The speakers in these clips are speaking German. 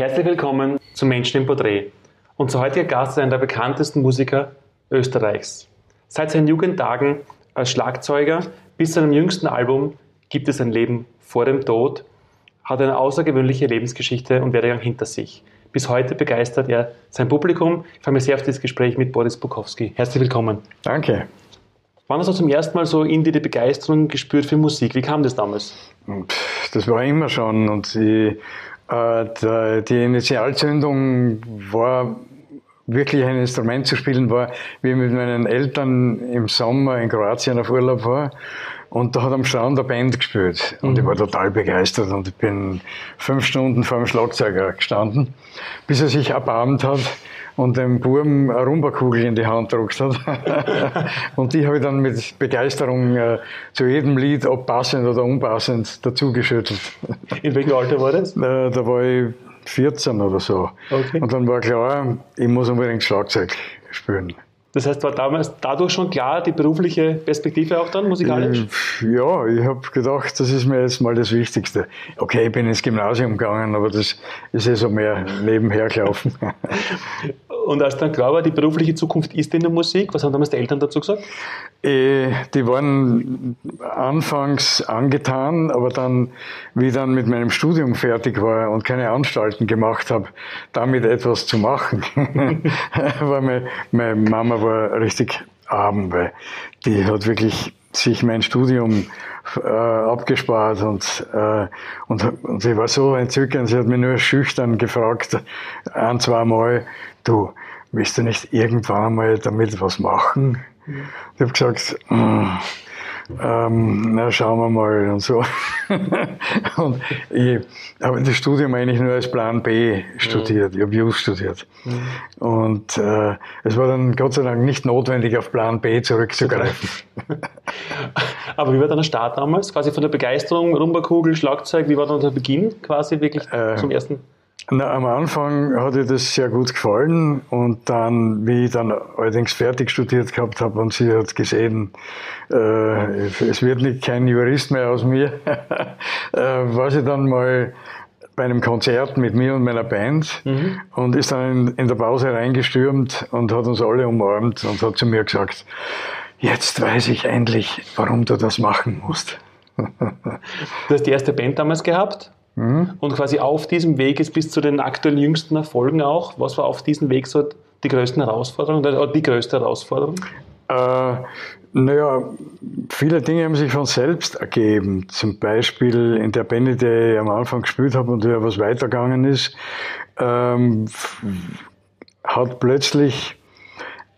Herzlich willkommen zum Menschen im Porträt. Unser heutiger Gast ist einer der bekanntesten Musiker Österreichs. Seit seinen Jugendtagen als Schlagzeuger bis zu seinem jüngsten Album Gibt es ein Leben vor dem Tod hat eine außergewöhnliche Lebensgeschichte und Werdegang hinter sich. Bis heute begeistert er sein Publikum. Ich freue mich sehr auf dieses Gespräch mit Boris Bukowski. Herzlich willkommen. Danke. Wann hast du zum ersten Mal so in dir die Begeisterung gespürt für Musik? Wie kam das damals? Das war immer schon und äh, die Initialzündung war wirklich ein Instrument zu spielen war, wie ich mit meinen Eltern im Sommer in Kroatien auf Urlaub war. Und da hat am Strand der Band gespielt. Und mhm. ich war total begeistert und ich bin fünf Stunden vor dem Schlagzeuger gestanden, bis er sich erbarmt hat und dem Burm eine Rumbakugel in die Hand gedruckt hat. und die habe ich dann mit Begeisterung äh, zu jedem Lied, ob passend oder unpassend, dazugeschüttelt. In welchem Alter war das? Äh, da war ich 14 oder so. Okay. Und dann war klar, ich muss unbedingt Schlagzeug spielen. Das heißt, war damals dadurch schon klar die berufliche Perspektive auch dann musikalisch? Äh, ja, ich habe gedacht, das ist mir jetzt mal das Wichtigste. Okay, ich bin ins Gymnasium gegangen, aber das ist eh so mehr nebenher gelaufen. Und als dann klar war, die berufliche Zukunft ist in der Musik, was haben damals die Eltern dazu gesagt? Äh, die waren anfangs angetan, aber dann, wie ich dann mit meinem Studium fertig war und keine Anstalten gemacht habe, damit etwas zu machen, weil meine, meine Mama war richtig arm, weil die hat wirklich sich mein Studium äh, abgespart und, äh, und, und sie war so entzückend, sie hat mich nur schüchtern gefragt, ein, zwei Mal, du, willst du nicht irgendwann einmal damit was machen? Mhm. Ich habe gesagt, mm, ähm, na schauen wir mal und so. und ich habe das Studium eigentlich nur als Plan B studiert, ich habe Jus studiert. Mhm. Und äh, es war dann Gott sei Dank nicht notwendig, auf Plan B zurückzugreifen. Aber wie war dann der Start damals? Quasi von der Begeisterung, Rumberkugel, Schlagzeug, wie war dann der Beginn quasi wirklich äh, zum ersten? Na, am Anfang hat ihr das sehr gut gefallen und dann, wie ich dann allerdings fertig studiert gehabt habe und sie hat gesehen, äh, es wird nicht kein Jurist mehr aus mir, äh, war sie dann mal bei einem Konzert mit mir und meiner Band mhm. und ist dann in, in der Pause reingestürmt und hat uns alle umarmt und hat zu mir gesagt, jetzt weiß ich endlich, warum du das machen musst. du hast die erste Band damals gehabt? Mhm. Und quasi auf diesem Weg ist bis zu den aktuellen jüngsten Erfolgen auch. Was war auf diesem Weg so die größten Herausforderungen oder die größte Herausforderung? Äh, naja, viele Dinge haben sich von selbst ergeben. Zum Beispiel in der Band, die ich am Anfang gespielt habe und ja was weitergegangen ist, ähm, hat plötzlich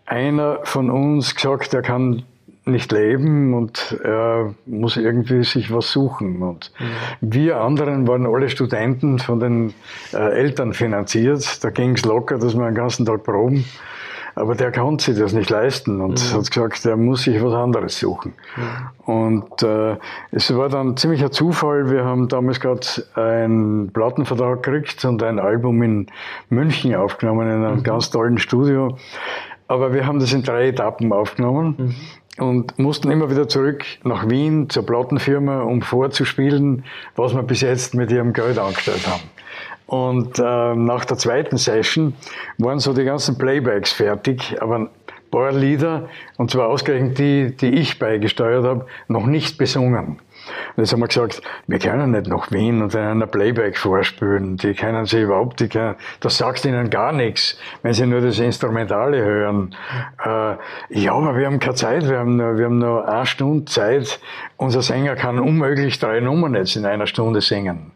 einer von uns gesagt, er kann nicht leben und er muss irgendwie sich was suchen. Und mhm. wir anderen waren alle Studenten von den äh, Eltern finanziert. Da ging es locker, dass wir den ganzen Tag proben. Aber der konnte sich das nicht leisten und mhm. hat gesagt, er muss sich was anderes suchen. Mhm. Und äh, es war dann ziemlicher Zufall. Wir haben damals gerade einen Plattenvertrag gekriegt und ein Album in München aufgenommen, in einem mhm. ganz tollen Studio. Aber wir haben das in drei Etappen aufgenommen. Und mussten immer wieder zurück nach Wien zur Plattenfirma, um vorzuspielen, was wir bis jetzt mit ihrem Geld angestellt haben. Und äh, nach der zweiten Session waren so die ganzen Playbacks fertig, aber ein paar Lieder, und zwar ausgerechnet die, die ich beigesteuert habe, noch nicht besungen. Und jetzt haben wir gesagt, wir können nicht nach Wien und in einer Playback vorspielen. Die kennen sie überhaupt, die können, das sagt ihnen gar nichts, wenn sie nur das Instrumentale hören. Äh, ja, aber wir haben keine Zeit, wir haben, nur, wir haben nur eine Stunde Zeit. Unser Sänger kann unmöglich drei Nummern jetzt in einer Stunde singen.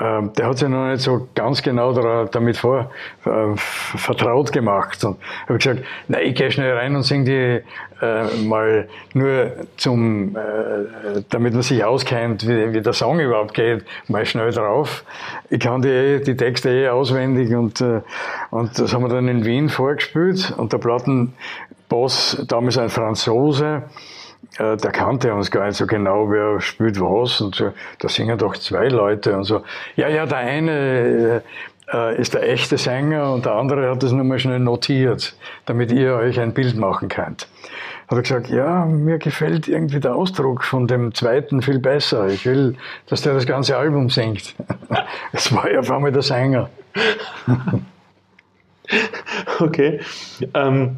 Ähm, der hat sich noch nicht so ganz genau damit vor, äh, vertraut gemacht. Und habe gesagt, na, ich gehe schnell rein und singe die äh, mal nur zum, äh, damit man sich auskennt, wie, wie, der Song überhaupt geht, mal schnell drauf. Ich kann die, die Texte eh auswendig und, äh, und das haben wir dann in Wien vorgespielt und der Plattenboss, damals ein Franzose, äh, der kannte uns gar nicht so genau, wer spielt was und so. Da singen doch zwei Leute und so. Ja, ja, der eine äh, ist der echte Sänger und der andere hat das nur mal schnell notiert, damit ihr euch ein Bild machen könnt. Hat er gesagt, ja, mir gefällt irgendwie der Ausdruck von dem zweiten viel besser. Ich will, dass der das ganze Album singt. Es war ja auf einmal der Sänger. okay. Ähm,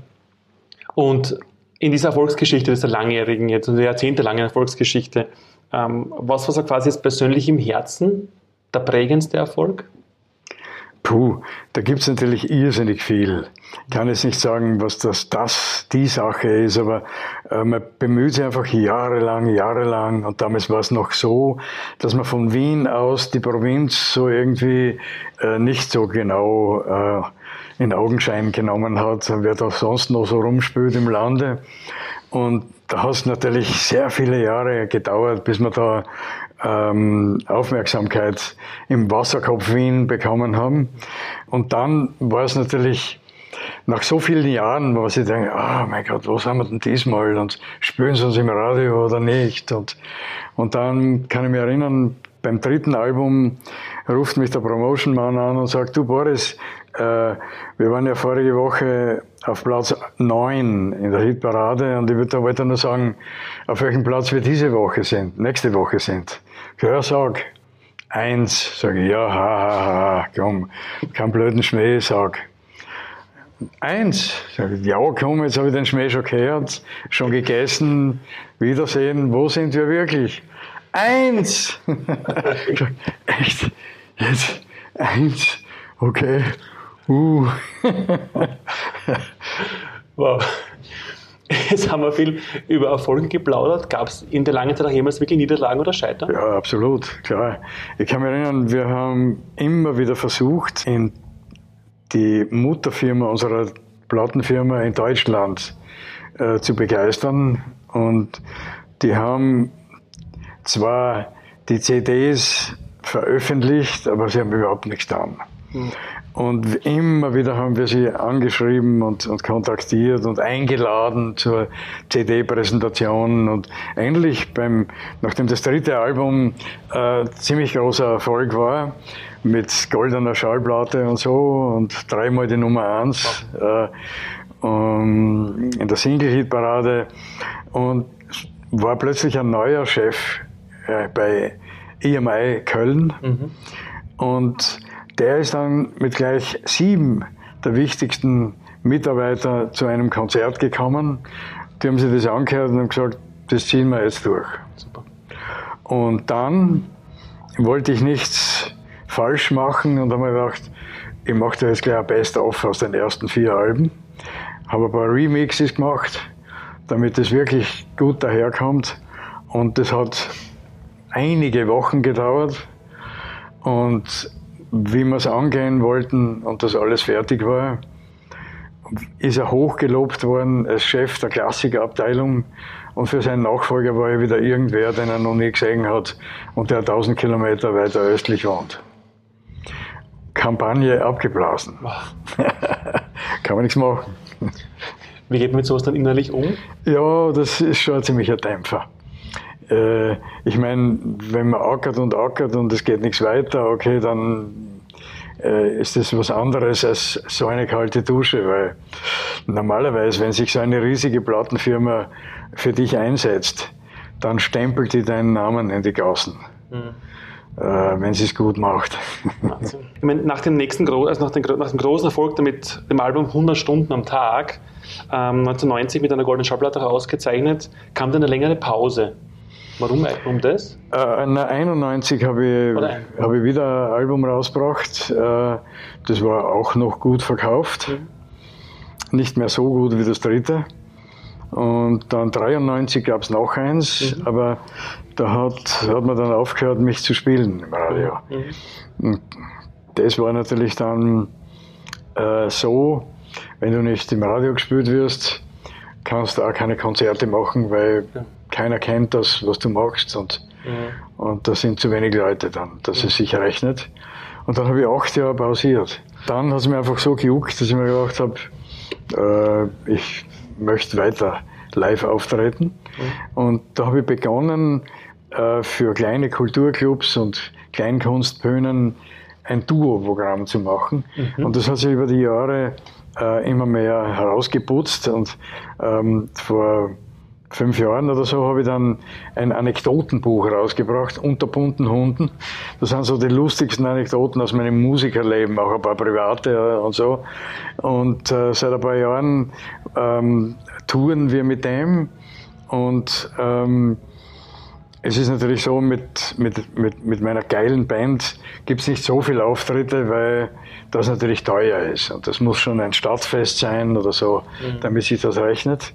und in dieser Erfolgsgeschichte, dieser langjährigen, jetzt also jahrzehntelangen Erfolgsgeschichte, ähm, was war so quasi jetzt persönlich im Herzen der prägendste Erfolg? Puh, da gibt's natürlich irrsinnig viel. Ich kann jetzt nicht sagen, was das, das die Sache ist, aber äh, man bemüht sich einfach jahrelang, jahrelang. Und damals war es noch so, dass man von Wien aus die Provinz so irgendwie äh, nicht so genau äh, in Augenschein genommen hat, wer da sonst noch so rumspült im Lande. Und da hat es natürlich sehr viele Jahre gedauert, bis man da ähm, Aufmerksamkeit im Wasserkopf Wien bekommen haben. Und dann war es natürlich nach so vielen Jahren, wo sie denken, oh mein Gott, was haben wir denn diesmal? Und spüren sie uns im Radio oder nicht? Und, und dann kann ich mich erinnern, beim dritten Album ruft mich der Promotion-Mann an und sagt, du Boris, wir waren ja vorige Woche auf Platz 9 in der Hitparade und ich würde wollte nur sagen, auf welchem Platz wir diese Woche sind, nächste Woche sind. Ja, sag. Eins, sage ich, ja, ha, ha, ha, komm, kein blöden Schmäh, sag. Eins, sage ich, ja, komm, jetzt habe ich den Schmäh schon gehört, schon gegessen, Wiedersehen, wo sind wir wirklich? Eins! Echt? Jetzt? Eins? Okay. Uh. wow. Jetzt haben wir viel über Erfolge geplaudert. Gab es in der langen Zeit auch jemals wirklich Niederlagen oder Scheitern? Ja, absolut, klar. Ich kann mich erinnern, wir haben immer wieder versucht, in die Mutterfirma unserer Plattenfirma in Deutschland äh, zu begeistern. Und die haben zwar die CDs veröffentlicht, aber sie haben überhaupt nichts getan. Mhm. Und immer wieder haben wir sie angeschrieben und, und kontaktiert und eingeladen zur CD-Präsentation. Und eigentlich beim, nachdem das dritte Album äh, ziemlich großer Erfolg war, mit goldener Schallplatte und so und dreimal die Nummer eins äh, um, in der Single-Hit-Parade und war plötzlich ein neuer Chef äh, bei EMI Köln. Mhm. Und der ist dann mit gleich sieben der wichtigsten Mitarbeiter zu einem Konzert gekommen. Die haben sich das angehört und haben gesagt, das ziehen wir jetzt durch. Super. Und dann wollte ich nichts falsch machen und habe mir gedacht, ich mache da jetzt gleich ein Best-of aus den ersten vier Alben. Habe ein paar Remixes gemacht, damit es wirklich gut daherkommt. Und das hat einige Wochen gedauert. Und wie wir es angehen wollten und das alles fertig war, ist er hochgelobt worden als Chef der Klassikerabteilung. Und für seinen Nachfolger war er wieder irgendwer, den er noch nie gesehen hat und der 1000 Kilometer weiter östlich wohnt. Kampagne abgeblasen. Kann man nichts machen. Wie geht man mit sowas dann innerlich um? Ja, das ist schon ein ziemlicher Dämpfer. Äh, ich meine, wenn man ackert und ackert und es geht nichts weiter, okay, dann äh, ist das was anderes als so eine kalte Dusche, weil normalerweise, wenn sich so eine riesige Plattenfirma für dich einsetzt, dann stempelt die deinen Namen in die Gassen. Mhm. Wenn sie es gut macht. Ich meine, nach dem nächsten also nach dem, nach dem großen Erfolg mit dem Album 100 Stunden am Tag, ähm, 1990 mit einer goldenen Schallplatte ausgezeichnet, kam dann eine längere Pause. Warum um das? Äh, 1991 habe ich, hab ich wieder ein Album rausgebracht. Äh, das war auch noch gut verkauft. Mhm. Nicht mehr so gut wie das dritte. Und dann 1993 gab es noch eins, mhm. aber da hat, hat man dann aufgehört, mich zu spielen im Radio. Mhm. Das war natürlich dann äh, so, wenn du nicht im Radio gespielt wirst, kannst du auch keine Konzerte machen, weil ja keiner kennt das, was du machst und, mhm. und da sind zu wenig Leute dann, dass mhm. es sich rechnet. Und dann habe ich acht Jahre pausiert. Dann hat es mir einfach so gejuckt, dass ich mir gedacht habe, äh, ich möchte weiter live auftreten. Mhm. Und da habe ich begonnen, äh, für kleine Kulturclubs und Kleinkunstbühnen ein Duo-Programm zu machen. Mhm. Und das hat sich über die Jahre äh, immer mehr herausgeputzt und ähm, vor fünf Jahren oder so habe ich dann ein Anekdotenbuch rausgebracht, unter bunten Hunden. Das sind so die lustigsten Anekdoten aus meinem Musikerleben, auch ein paar private und so. Und äh, seit ein paar Jahren ähm, touren wir mit dem und ähm, es ist natürlich so, mit, mit, mit, mit meiner geilen Band gibt es nicht so viele Auftritte, weil das natürlich teuer ist. Und das muss schon ein Stadtfest sein oder so, mhm. damit sich das rechnet.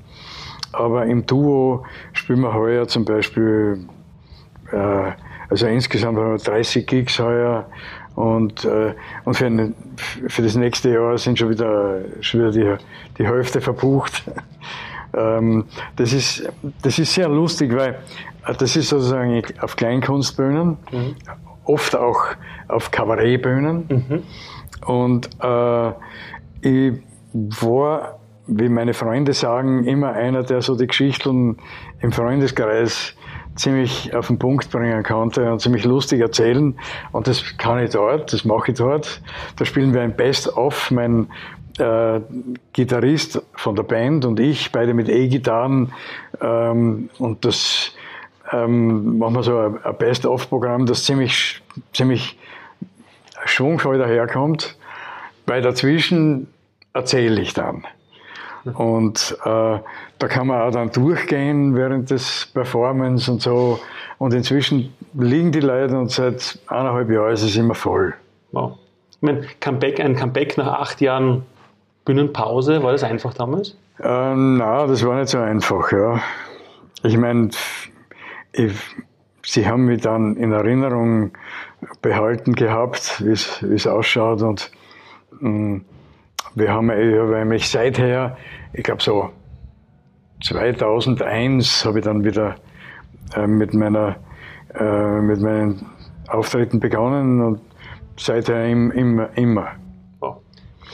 Aber im Duo spielen wir heuer zum Beispiel, äh, also insgesamt haben wir 30 Gigs heuer und, äh, und für, eine, für das nächste Jahr sind schon wieder, schon wieder die, die Hälfte verbucht. ähm, das, ist, das ist sehr lustig, weil äh, das ist sozusagen auf Kleinkunstbühnen, mhm. oft auch auf Kabarettbühnen. Mhm. Und äh, ich war wie meine Freunde sagen, immer einer, der so die Geschichten im Freundeskreis ziemlich auf den Punkt bringen konnte und ziemlich lustig erzählen. Und das kann ich dort, das mache ich dort. Da spielen wir ein Best-of, mein äh, Gitarrist von der Band und ich, beide mit E-Gitarren. Ähm, und das ähm, machen wir so ein, Best-of-Programm, das ziemlich, ziemlich schwungvoll daherkommt, weil dazwischen erzähle ich dann. Und äh, da kann man auch dann durchgehen während des Performance und so. Und inzwischen liegen die Leute und seit eineinhalb Jahren ist es immer voll. Wow. Ich meine, Comeback, ein Comeback nach acht Jahren Bühnenpause, war das einfach damals? Äh, na, das war nicht so einfach, ja. Ich meine, sie haben mich dann in Erinnerung behalten gehabt, wie es ausschaut und mh, mm, wir haben, ich habe mich seither, ich glaube so 2001 habe ich dann wieder äh, mit meiner äh, mit meinen Auftritten begonnen und seither im, immer, immer. Wow.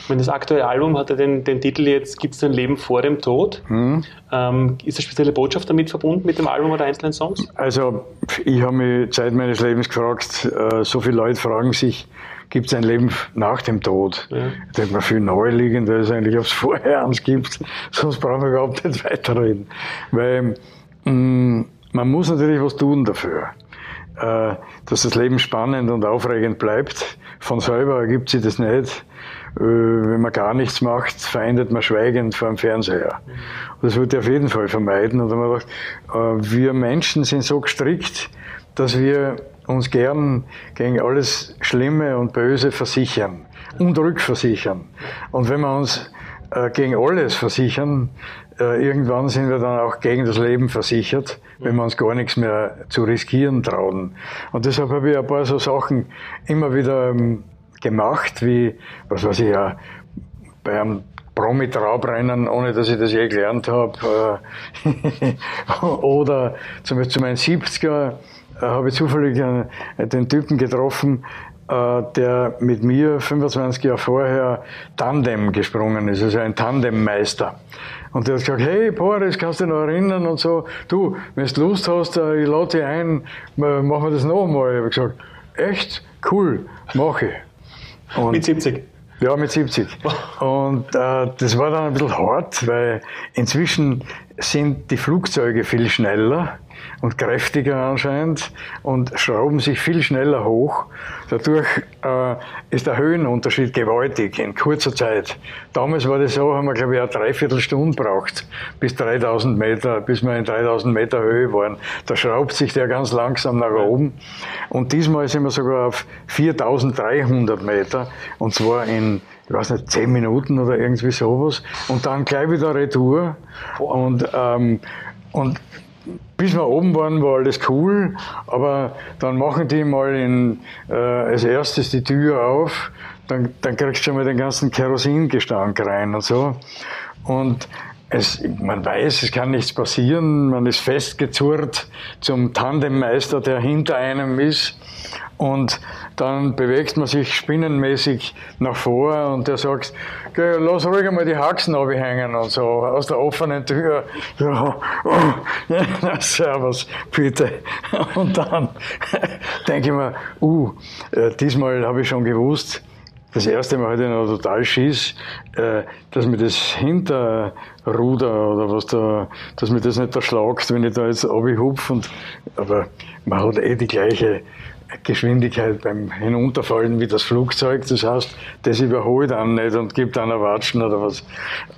Das aktuelle Album hat ja den, den Titel jetzt Gibt es ein Leben vor dem Tod? Mhm. Ähm, ist eine spezielle Botschaft damit verbunden mit dem Album oder einzelnen Songs? Also ich habe mich Zeit meines Lebens gefragt, äh, so viele Leute fragen sich, gibt es ein Leben nach dem Tod. Ja. Ich denke mir, viel naheliegender ist eigentlich, ob es vorher eins gibt, sonst brauchen wir überhaupt nicht weiterreden. Weil mh, mm, man muss natürlich was tun dafür, äh, dass das Leben spannend und aufregend bleibt. Von selber ergibt sich das nicht. Äh, wenn man gar nichts macht, verendet man schweigend vor dem Fernseher. Und das würde ich auf jeden Fall vermeiden. Und dann man gedacht, äh, wir Menschen sind so gestrickt, dass wir uns gern gegen alles Schlimme und Böse versichern und rückversichern. Und wenn wir uns äh, gegen alles versichern, äh, irgendwann sind wir dann auch gegen das Leben versichert, wenn wir uns gar nichts mehr zu riskieren trauen. Und deshalb habe ich ein paar so Sachen immer wieder ähm, gemacht, wie, was weiß ich ja, bei einem Promi-Traubrennen, ohne dass ich das je gelernt habe. Äh, oder zum Beispiel zu meinen 70er äh, habe ich zufällig äh, den Typen getroffen, äh, der mit mir 25 Jahre vorher Tandem gesprungen ist, also ein Tandemmeister. Und der hat gesagt, hey Boris, kannst du dich noch erinnern und so, du, wenn du Lust hast, ich lade dich ein, machen wir das nochmal. Ich habe gesagt, echt? Cool, mache ich. Und mit 70? Ja, mit 70. Und äh, das war dann ein bisschen hart, weil inzwischen sind die Flugzeuge viel schneller und kräftiger anscheinend und schrauben sich viel schneller hoch. Dadurch äh, ist der Höhenunterschied gewaltig in kurzer Zeit. Damals war das so, haben wir glaube ich eine Dreiviertelstunde braucht bis 3000 Meter, bis wir in 3000 Meter Höhe waren. Da schraubt sich der ganz langsam nach oben. Und diesmal sind wir sogar auf 4300 Meter und zwar in ich weiß nicht, 10 Minuten oder irgendwie sowas. Und dann gleich wieder Retour. Und, ähm, und bis wir oben waren, war alles cool, aber dann machen die mal in, äh, als erstes die Tür auf, dann, dann kriegst du schon mal den ganzen Kerosingestank rein und so. Und es, man weiß, es kann nichts passieren, man ist festgezurrt zum Tandemmeister, der hinter einem ist. Und dann bewegt man sich spinnenmäßig nach vor und der sagt, lass ruhig einmal die Haxen abhängen und so, aus der offenen Tür. Ja, oh, ja, servus, bitte. Und dann denke ich mir, uh, äh, diesmal habe ich schon gewusst, das erste Mal hatte ich noch total Schiss, äh, dass mir das Hinterruder oder was da, dass mir das nicht erschlagt, wenn ich da jetzt abhupf und, aber man hat eh die gleiche Geschwindigkeit beim Hinunterfallen wie das Flugzeug. Das heißt, das überholt dann nicht und gibt einer Watschen oder was.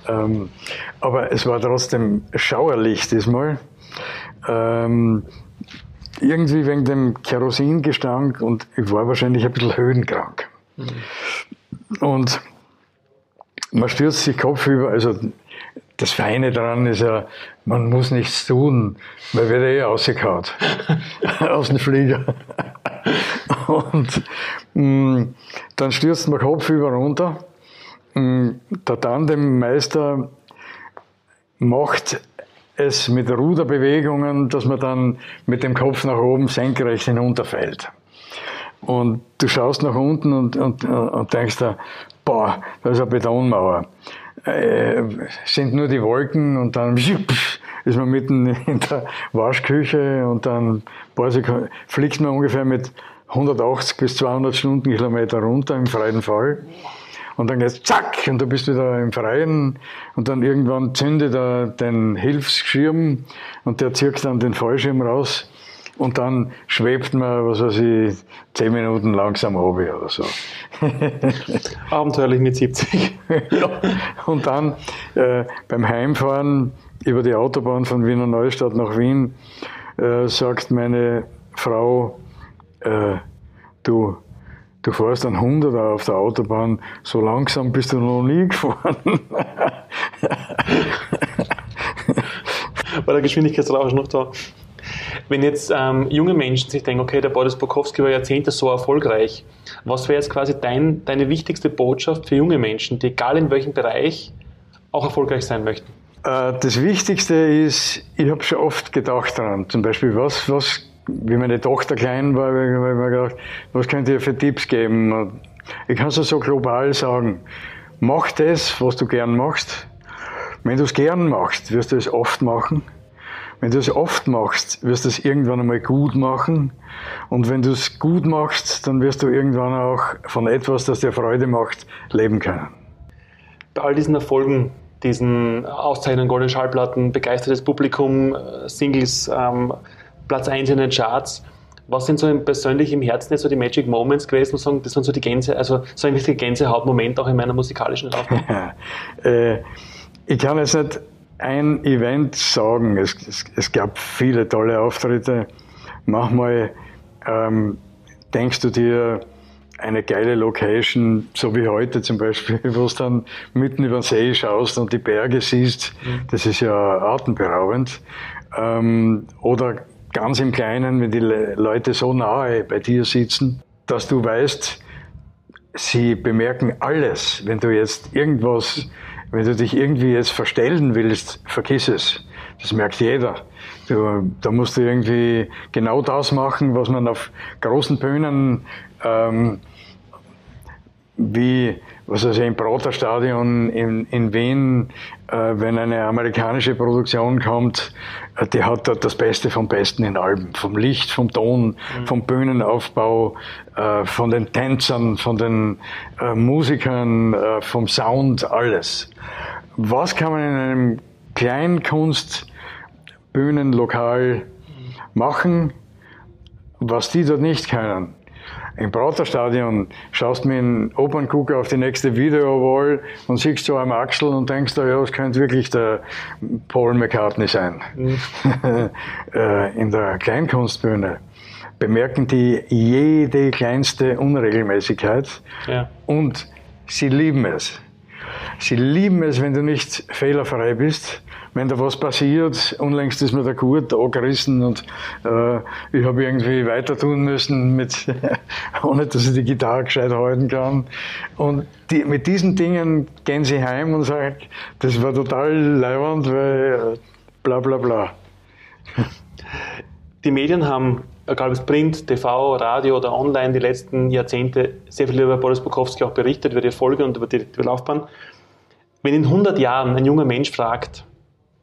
Ähm, aber es war trotzdem schauerlich diesmal. Ähm, irgendwie wegen dem Kerosingestank und ich war wahrscheinlich ein bisschen höhenkrank. Mhm. Und man stürzt sich kopfüber, also das Feine daran ist ja, man muss nichts tun, man wird eh rausgehauen aus dem Flieger. Und mh, mm, dann stürzt man kopfüber runter. Mm, der Tandemmeister macht es mit Ruderbewegungen, dass man dann mit dem Kopf nach oben senkrecht hinunterfällt. Und du schaust nach unten und, und, und denkst da, boah, da ist eine Betonmauer. Äh, sind nur die Wolken und dann ist man mitten in der Waschküche und dann fliegt man ungefähr mit 180 bis 200 Stundenkilometer runter im freien Fall. Und dann geht's zack und du bist wieder im Freien und dann irgendwann zündet er den Hilfsschirm und der zirkt dann den Fallschirm raus und dann schwebt man, was weiß ich, zehn Minuten langsam runter oder so. Abenteuerlich mit 70. ja. Und dann äh, beim Heimfahren über die Autobahn von Wiener Neustadt nach Wien äh, sagt meine Frau, äh, du, du fährst ein 100er auf der Autobahn, so langsam bist du noch nie gefahren. War der Geschwindigkeitsrausch noch da? Wenn jetzt ähm, junge Menschen sich denken, okay, der Boris Bukowski war Jahrzehnte so erfolgreich, was wäre jetzt quasi dein, deine wichtigste Botschaft für junge Menschen, die egal in welchem Bereich auch erfolgreich sein möchten? Äh, das Wichtigste ist, ich habe schon oft gedacht daran, zum Beispiel, was, was, wie meine Tochter klein war, habe ich mir gedacht, was könnt ihr für Tipps geben? Ich kann es so global sagen, mach das, was du gern machst. Wenn du es gern machst, wirst du es oft machen. Wenn du es oft machst, wirst du es irgendwann einmal gut machen. Und wenn du es gut machst, dann wirst du irgendwann auch von etwas, das dir Freude macht, leben können. Bei all diesen Erfolgen, diesen Auszeichnungen, goldenen Schallplatten, begeistertes Publikum, äh, Singles, ähm, Platz 1 in den Charts, was sind so persönlich im Herzen jetzt so die Magic Moments gewesen? Sagen, das sind so die Gänse, also so ein richtiger Gänsehautmoment auch in meiner musikalischen Laufbahn? äh, ich kann jetzt nicht ein Event sagen. Es, es, es gab viele tolle Auftritte. Manchmal ähm, denkst du dir, eine geile Location, so wie heute zum Beispiel, wo du dann mitten über den See schaust und die Berge siehst, mhm. das ist ja atemberaubend. Ähm, oder ganz im Kleinen, wenn die Leute so nahe bei dir sitzen, dass du weißt, sie bemerken alles. Wenn du jetzt irgendwas wenn du dich irgendwie jetzt verstellen willst, vergiss es. Das merkt jeder. Du, da musst du irgendwie genau das machen, was man auf großen Bühnen ähm, wie was also im Praterstadion in, in Wien, äh, wenn eine amerikanische Produktion kommt, äh, die hat dort das Beste vom Besten in Alben. Vom Licht, vom Ton, mhm. vom Bühnenaufbau, äh, von den Tänzern, von den äh, Musikern, äh, vom Sound, alles. Was kann man in einem Kleinkunstbühnenlokal machen, was die dort nicht können? Im Praterstadion schaust du mit dem Operngucker auf die nächste Videowall und siehst so am Axel und denkst da, ja, es könnte wirklich der Paul McCartney sein. Mhm. Äh, in der Kleinkunstbühne bemerken die jede kleinste Unregelmäßigkeit ja. und sie lieben es. Sie lieben es, wenn du nicht fehlerfrei bist wenn da was passiert, unlängst ist mir der Gurt angerissen und äh, ich habe irgendwie weiter tun müssen, mit, ohne dass ich die Gitarre gescheit halten kann. Und die, mit diesen Dingen gehen sie heim und sagen, das war total leiwand, weil äh, bla bla bla. Die Medien haben, egal ob es Print, TV, Radio oder online, die letzten Jahrzehnte sehr viel über Boris Bukowski auch berichtet, über die Erfolge und über die, die Laufbahn. Wenn in 100 Jahren ein junger Mensch fragt,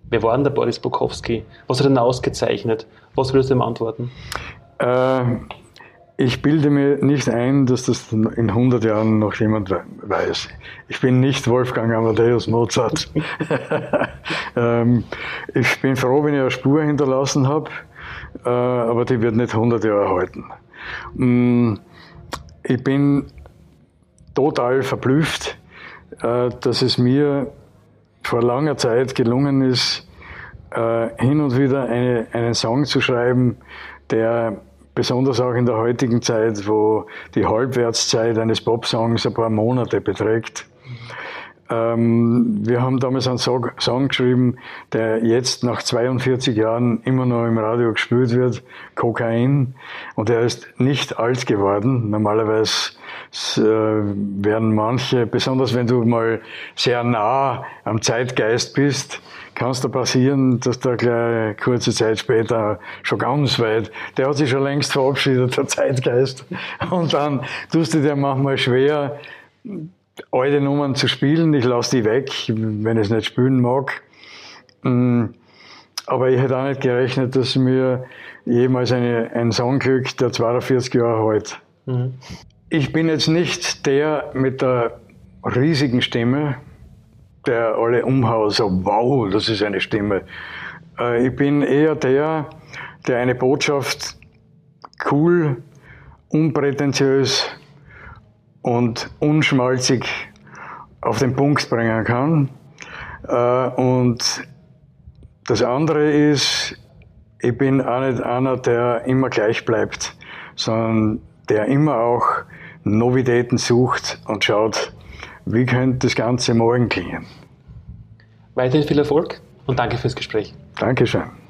Wer war denn der Boris Bukowski? Was hat er denn ausgezeichnet? Was würdest du ihm antworten? Äh, ich bilde mir nicht ein, dass das in 100 Jahren noch jemand weiß. Ich bin nicht Wolfgang Amadeus Mozart. ähm, ich bin froh, wenn ich eine Spur hinterlassen habe, äh, aber die wird nicht 100 Jahre halten. Mm, ich bin total verblüfft, dass es mir vor langer Zeit gelungen ist, äh, hin und wieder eine, einen Song zu schreiben, der besonders auch in der heutigen Zeit, wo die Halbwertszeit eines Popsongs ein paar Monate beträgt. Ähm, wir haben damals einen Song, geschrieben, der jetzt nach 42 Jahren immer noch im Radio gespielt wird, Kokain. Und er ist nicht alt geworden. Normalerweise äh, werden manche, besonders wenn du mal sehr nah am Zeitgeist bist, kann es da passieren, dass da gleich kurze Zeit später schon ganz weit, der hat sich schon längst verabschiedet, der Zeitgeist. Und dann tust du dir manchmal schwer, alte Nummern zu spielen. Ich lasse die weg, wenn ich es nicht spielen mag. Mm, aber ich hätte auch nicht gerechnet, dass mir jemals eine, ein Song kriegt, der 42 Jahre alt. Mhm. Ich bin jetzt nicht der mit der riesigen Stimme, der alle umhaut, so wow, das ist eine Stimme. Äh, ich bin eher der, der eine Botschaft cool, unprätentiös und unschmalzig auf den Punkt bringen kann. Äh, und das andere ist, ich bin auch nicht einer, der immer gleich bleibt, sondern der immer auch Novitäten sucht und schaut, wie könnte das Ganze morgen klingen. Weiterhin viel Erfolg und danke fürs Gespräch. Dankeschön.